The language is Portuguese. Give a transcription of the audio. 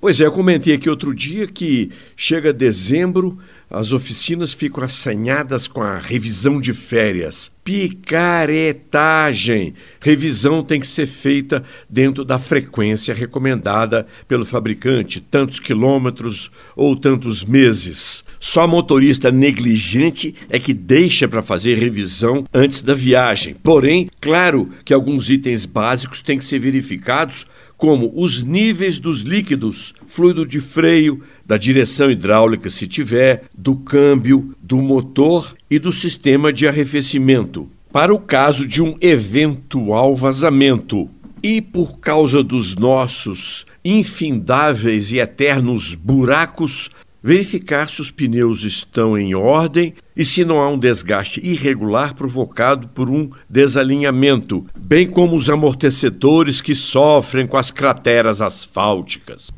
Pois é, eu comentei aqui outro dia que chega dezembro, as oficinas ficam assanhadas com a revisão de férias. Picaretagem! Revisão tem que ser feita dentro da frequência recomendada pelo fabricante, tantos quilômetros ou tantos meses. Só motorista negligente é que deixa para fazer revisão antes da viagem. Porém, claro que alguns itens básicos têm que ser verificados, como os níveis dos líquidos, fluido de freio, da direção hidráulica, se tiver, do câmbio, do motor e do sistema de arrefecimento, para o caso de um eventual vazamento. E por causa dos nossos infindáveis e eternos buracos, verificar se os pneus estão em ordem e se não há um desgaste irregular provocado por um desalinhamento, bem como os amortecedores que sofrem com as crateras asfálticas.